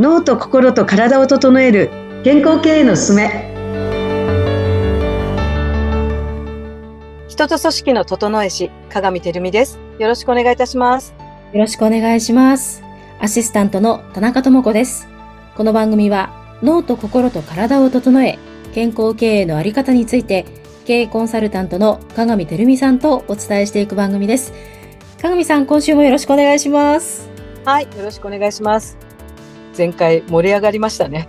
脳と心と体を整える健康経営のすすめ人と組織の整え師、鏡てるみです。よろしくお願いいたします。よろしくお願いします。アシスタントの田中智子です。この番組は脳と心と体を整え、健康経営のあり方について、経営コンサルタントの鏡てるみさんとお伝えしていく番組です。鏡さん、今週もよろしくお願いします。はい、よろしくお願いします。前回盛り上がりましたね。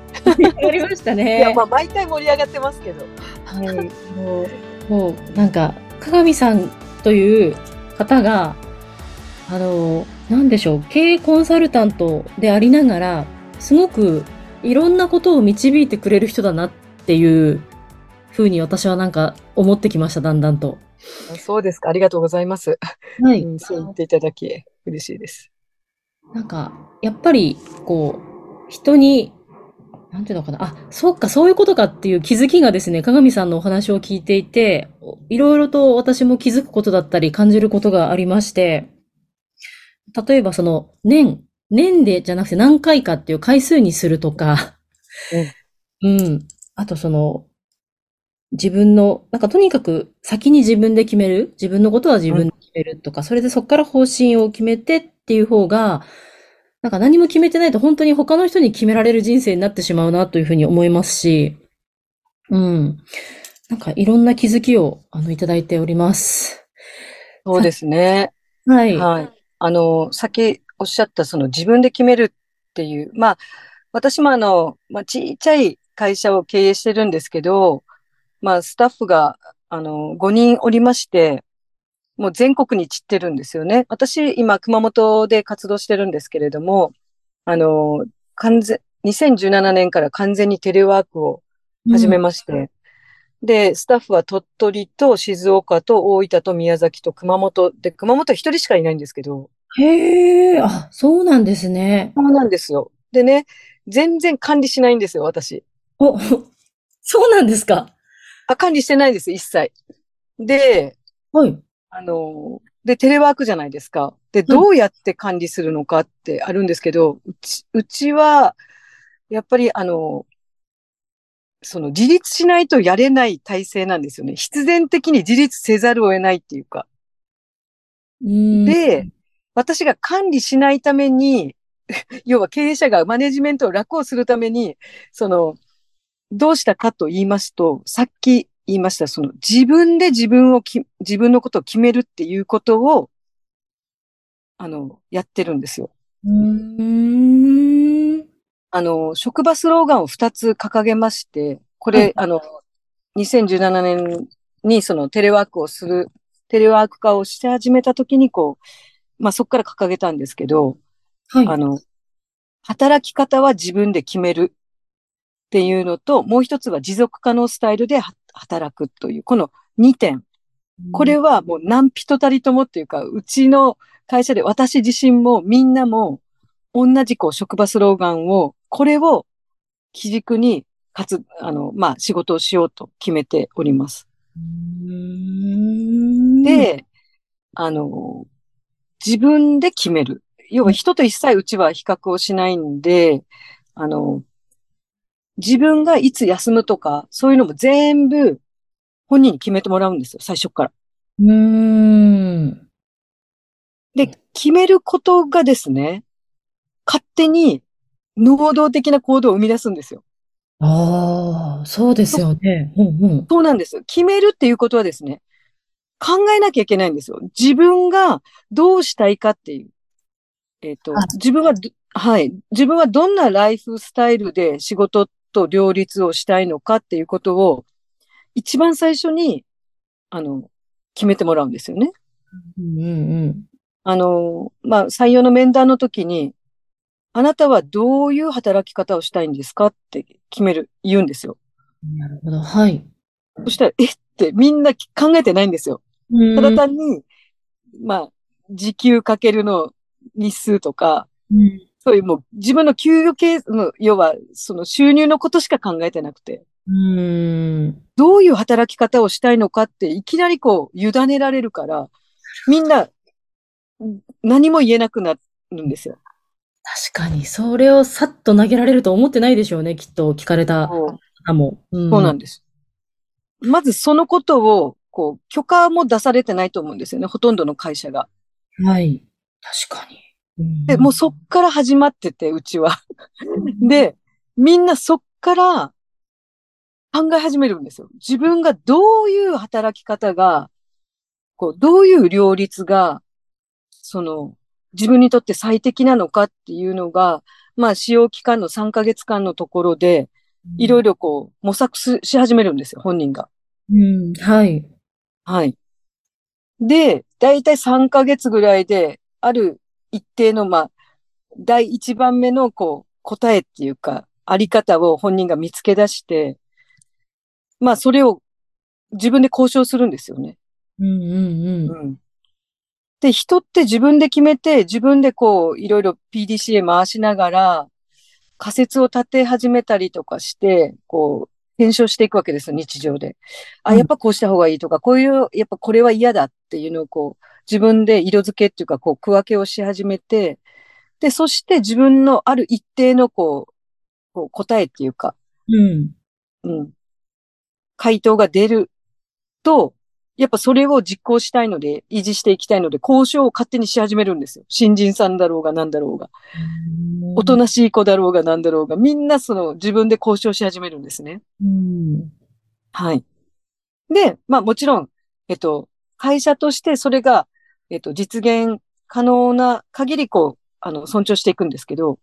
やりました いや、ね。まあ毎回盛り上がってますけど。はい、もう、もうなんか、鏡さんという方が、あの、なんでしょう、経営コンサルタントでありながら、すごくいろんなことを導いてくれる人だなっていうふうに私はなんか思ってきました、だんだんと。そうですか。ありがとうございます。はうん、そう言っていただき、嬉しいです。なんか、やっぱり、こう、人に、なんていうのかな？あ、そっか、そういうことかっていう気づきがですね、鏡さんのお話を聞いていて、いろいろと私も気づくことだったり感じることがありまして、例えばその、年、年でじゃなくて何回かっていう回数にするとか、うん。あとその、自分の、なんかとにかく先に自分で決める。自分のことは自分で決めるとか、それでそこから方針を決めてっていう方が、なんか何も決めてないと本当に他の人に決められる人生になってしまうなというふうに思いますし、うん。なんかいろんな気づきを、あの、いただいております。そうですね。はい。はい。あの、さっきおっしゃった、その自分で決めるっていう、まあ、私もあの、まあ、ちっちゃい会社を経営してるんですけど、まあ、スタッフが、あの、5人おりまして、もう全国に散ってるんですよね。私、今、熊本で活動してるんですけれども、あの、完全、2017年から完全にテレワークを始めまして、で、スタッフは鳥取と静岡と大分と宮崎と熊本で、熊本は一人しかいないんですけど、へえ、あ、そうなんですね。そうなんですよ。でね、全然管理しないんですよ、私。お、そうなんですか。あ、管理してないです、一切。で、はい。あの、で、テレワークじゃないですか。で、どうやって管理するのかってあるんですけど、うち、うちは、やっぱりあの、その自立しないとやれない体制なんですよね。必然的に自立せざるを得ないっていうか。うんで、私が管理しないために、要は経営者がマネジメントを楽をするために、その、どうしたかと言いますと、さっき言いました、その自分で自分をき、自分のことを決めるっていうことを、あの、やってるんですよ。あの、職場スローガンを2つ掲げまして、これ、はいあの、2017年にそのテレワークをする、テレワーク化をして始めた時にこう、まあそこから掲げたんですけど、はい。あの、働き方は自分で決めるっていうのと、もう一つは持続可能スタイルでは働くという、この2点。これはもう何人たりともっていうか、うちの会社で私自身もみんなも同じこう職場スローガンを、これを基軸に、かつ、あの、まあ仕事をしようと決めております。で、あの、自分で決める。要は人と一切うちは比較をしないんで、あの、自分がいつ休むとか、そういうのも全部本人に決めてもらうんですよ、最初から。うーん。で、決めることがですね、勝手に能動的な行動を生み出すんですよ。ああ、そうですよね。うんうん。そうなんです。決めるっていうことはですね、考えなきゃいけないんですよ。自分がどうしたいかっていう。えっ、とあ、自分はど、はい。自分はどんなライフスタイルで仕事と両立をしたいのかっていうことを、一番最初に、あの、決めてもらうんですよね。うんうんあの、まあ、採用の面談の時に、あなたはどういう働き方をしたいんですかって決める、言うんですよ。うん。なるほど。はい。そしたら、えってみんな考えてないんですよ。ただ単に、まあ、時給かけるの日数とか、うんそういうもう自分の給与系の、要はその収入のことしか考えてなくて、うん。どういう働き方をしたいのかっていきなりこう委ねられるから、みんな何も言えなくなるんですよ。確かに、それをさっと投げられると思ってないでしょうね、きっと聞かれた方も。うんそうなんです。まずそのことを、こう、許可も出されてないと思うんですよね。ほとんどの会社が。はい。確かに。うんで、もうそっから始まってて、うちは。で、みんなそっから考え始めるんですよ。自分がどういう働き方が、こう、どういう両立が、その、自分にとって最適なのかっていうのが、まあ、使用期間の3ヶ月間のところで、いろいろこう、模索すし始めるんですよ、本人が。うん、はい。はい。で、だいたい3ヶ月ぐらいで、ある一定の、まあ、第一番目の、こう、答えっていうか、あり方を本人が見つけ出して、まあ、それを自分で交渉するんですよね。うんうんうん。うん。で、人って自分で決めて、自分でこう、いろいろ PDCA 回しながら、仮説を立て始めたりとかして、こう、検証していくわけですよ、日常で。あ、うんやっぱこうした方がいいとか、こういう、やっぱこれは嫌だっていうのをこう、自分で色付けっていうか、こう、区分けをし始めて、で、そして自分のある一定のこう、こう答えっていうか、うん。うん。回答が出ると、やっぱそれを実行したいので、維持していきたいので、交渉を勝手にし始めるんですよ。新人さんだろうが何だろうが。おとなしい子だろうが何だろうが、みんなその自分で交渉し始めるんですね。うん。はい。で、まあもちろん、えっと、会社としてそれが、えっと、実現可能な限り、こう、あの、尊重していくんですけど、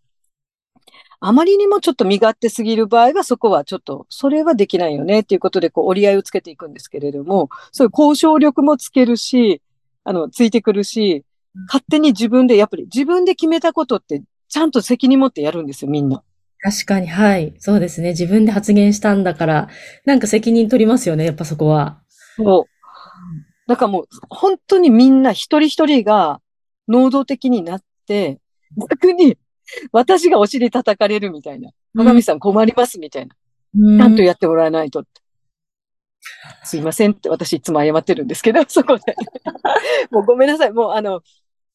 あまりにもちょっと身勝手すぎる場合は、そこはちょっと、それはできないよねっていうことで、こう、折り合いをつけていくんですけれども、そういう交渉力もつけるし、あの、ついてくるし、勝手に自分で、やっぱり自分で決めたことって、ちゃんと責任持ってやるんですよ、みんな。確かに、はい。そうですね。自分で発言したんだから、なんか責任取りますよね、やっぱそこは。そう。だからもう、本当にみんな一人一人が能動的になって、逆に私がお尻叩かれるみたいな。鏡さん困りますみたいな。うんちゃんとやってもらわないと。すいませんって私いつも謝ってるんですけど、そこで。もうごめんなさい。もうあの、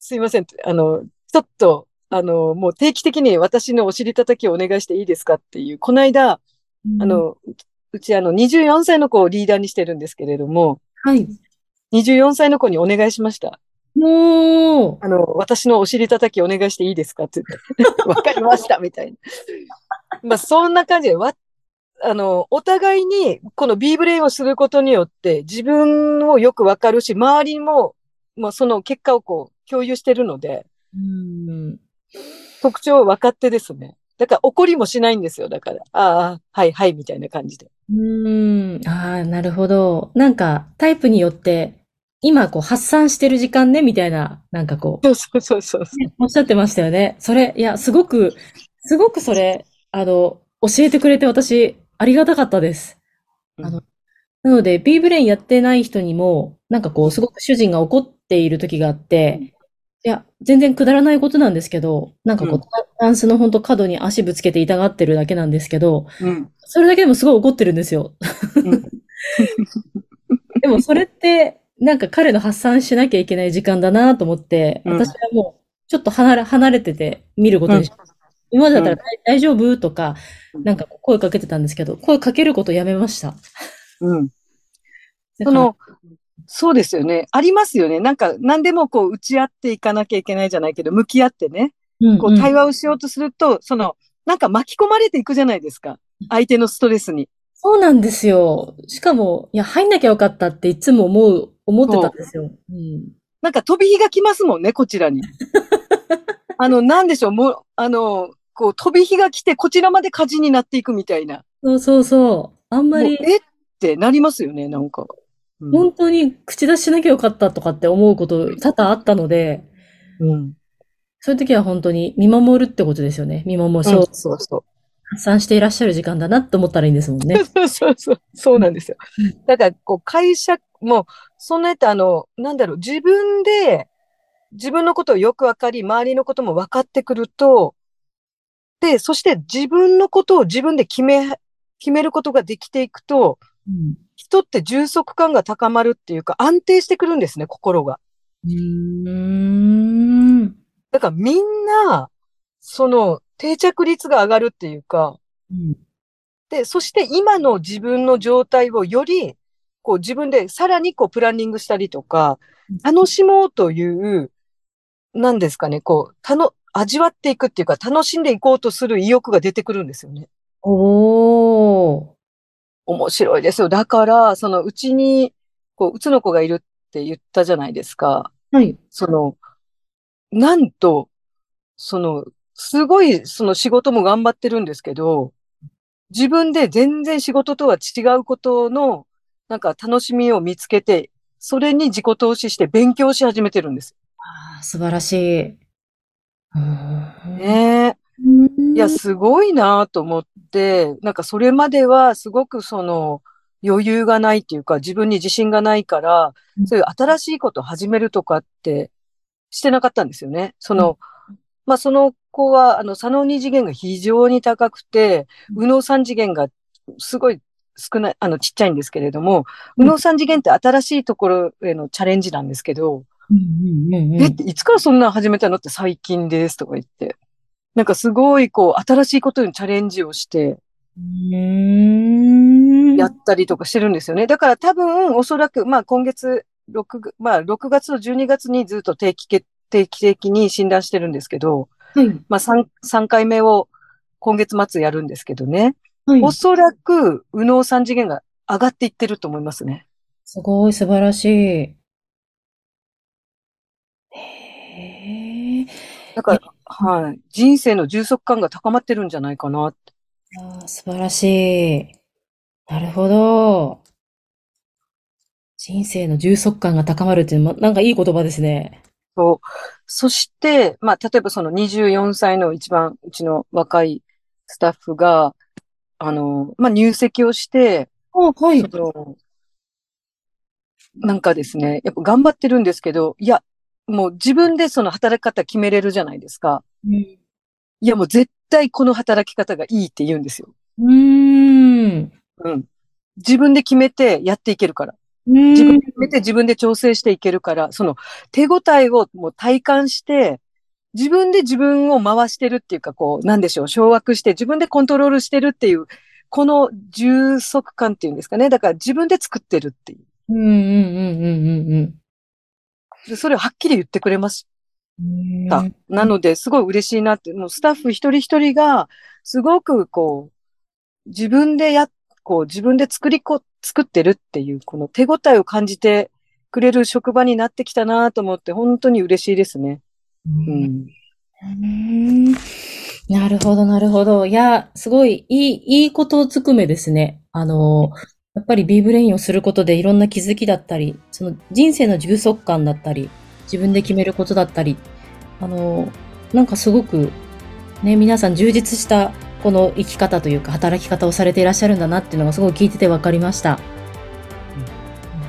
すいません。あの、ちょっと、あの、もう定期的に私のお尻叩きをお願いしていいですかっていう。この間、あ、の、ううちあの、24歳の子をリーダーにしてるんですけれども、はい。24歳の子にお願いしました。もあの、私のお尻叩きお願いしていいですかって言って。わかりました、みたいな。まあ、そんな感じで、わ、あの、お互いに、この B ブレインをすることによって、自分をよくわかるし、周りも、まあ、その結果をこう、共有してるので、う、うん。特徴を分かってですね。だから怒りもしないんですよ。だから、ああ、はい、はい、みたいな感じで。うん。ああ、なるほど。なんか、タイプによって、今、こう、発散してる時間ね、みたいな、なんかこう、そうそうそうそう。ねおっしゃってましたよね。それ、いや、すごく、すごくそれ、あの、教えてくれて私、ありがたかったです。あの、なので、B ブレインやってない人にも、なんかこう、すごく主人が怒っている時があって、いや、全然くだらないことなんですけど、なんかこう、うんタンスのほんと角に足ぶつけて痛がってるだけなんですけど、うん。それだけでもすごい怒ってるんですよ。うん でもそれって、なんか彼の発散しなきゃいけない時間だなと思って、うん私はもう、ちょっと離れ、離れてて見ることにしました。今までだったら、大大丈夫？とか、なんか声かけてたんですけど、声かけることやめました。うん。その、そうですよね。ありますよね。なんか、何でもこう、打ち合っていかなきゃいけないじゃないけど、向き合ってね、こう、うんうん対話をしようとすると、その、なんか巻き込まれていくじゃないですか。相手のストレスに。そうなんですよ。しかも、いや、入んなきゃよかったっていつも思う、思ってたんですよ。うん。なんか飛び火が来ますもんね、こちらに。あの、なんでしょう、もう、あの、こう、飛び火が来て、こちらまで火事になっていくみたいな。そうそうそう。あんまり、え？ってなりますよね、なんか。うん本当に口出ししなきゃよかったとかって思うこと多々あったので、うん。そういう時は本当に見守るってことですよね。見守る、そうそう、そう散していらっしゃる時間だなって思ったらいいんですもんね。そうそうそう。そうなんですようん。だから、こう、会社も、そんなやって、あの、なんだろう、自分で、自分のことをよくわかり、周りのことも分かってくると、で、そして自分のことを自分で決め、決めることができていくと、うん人って充足感が高まるっていうか、安定してくるんですね、心が。うーん。だからみんな、その定着率が上がるっていうか、うん。で、そして今の自分の状態をより、こう自分でさらにこうプランニングしたりとか、楽しもうという、なんですかね、こう、たの、味わっていくっていうか、楽しんでいこうとする意欲が出てくるんですよね。おー。面白いですよ。だから、そのうちに、こう、うつの子がいるって言ったじゃないですか。はい。その、なんと、その、すごい、その仕事も頑張ってるんですけど、自分で全然仕事とは違うことの、なんか楽しみを見つけて、それに自己投資して勉強し始めてるんです。あー素晴らしい。ねえ。いや、すごいなと思って、なんかそれまではすごくその余裕がないっていうか、自分に自信がないからう、んそういう新しいことを始めるとかってしてなかったんですよね。その、まあその子は、あの、左脳二次元が非常に高くて、うん右脳三次元がすごい少ない、あの、ちっちゃいんですけれども、うん右脳三次元って新しいところへのチャレンジなんですけど、うんうんうんうんえ、いつからそんなの始めたのって最近ですとか言って。なんかすごいこう、新しいことにチャレンジをしてやったりとかしてるんですよね。だから多分、おそらく、まあ今月、6、まあ6月と12月にずっと定期け、定期的に診断してるんですけど、はい。まあ3、三回目を今月末やるんですけどね。はい。おそらく、右脳三次元が上がっていってると思いますね。すごい素晴らしい。へえ。だから、はい。人生の充足感が高まってるんじゃないかな。あー素晴らしい。なるほど。人生の充足感が高まるっていうなんかいい言葉ですね。そう。そして、まあ、例えばその24歳の一番うちの若いスタッフが、あの、まあ、入籍をして、あ、はい。その、なんかですね、やっぱ頑張ってるんですけど、いや、もう自分でその働き方決めれるじゃないですか。うんいや、もう絶対この働き方がいいって言うんですよ。うーん。うん。自分で決めてやっていけるから。自分で決めて自分で調整していけるから、その手応えをもう体感して、自分で自分を回してるっていうか、こう、なんでしょう、掌握して自分でコントロールしてるっていう、この充足感っていうんですかね。だから自分で作ってるっていう。うんうんうんうんうんでそれをはっきり言ってくれましうん。た。なので、すごい嬉しいなって、もうスタッフ一人一人が、すごくこう、自分でや、こう、自分で作りこ、作ってるっていう、この手応えを感じてくれる職場になってきたなと思って、本当に嬉しいですね。うん。うんなるほど、なるほど。いや、すごい、いい、いいことずくめですね。あの、やっぱり B ブレインをすることでいろんな気づきだったり、その人生の充足感だったり、自分で決めることだったり、あの、なんかすごく、ね、皆さん充実したこの生き方というか働き方をされていらっしゃるんだなっていうのがすごい聞いてて分かりました。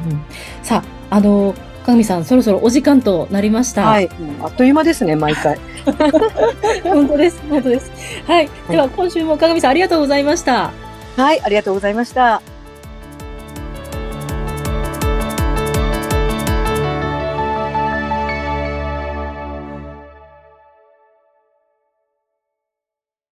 うんうんさあ、あの、鏡さん、そろそろお時間となりました。はい。あっという間ですね、毎回。本当です、本当です。はい。では、今週も鏡さんありがとうございました。はい、ありがとうございました。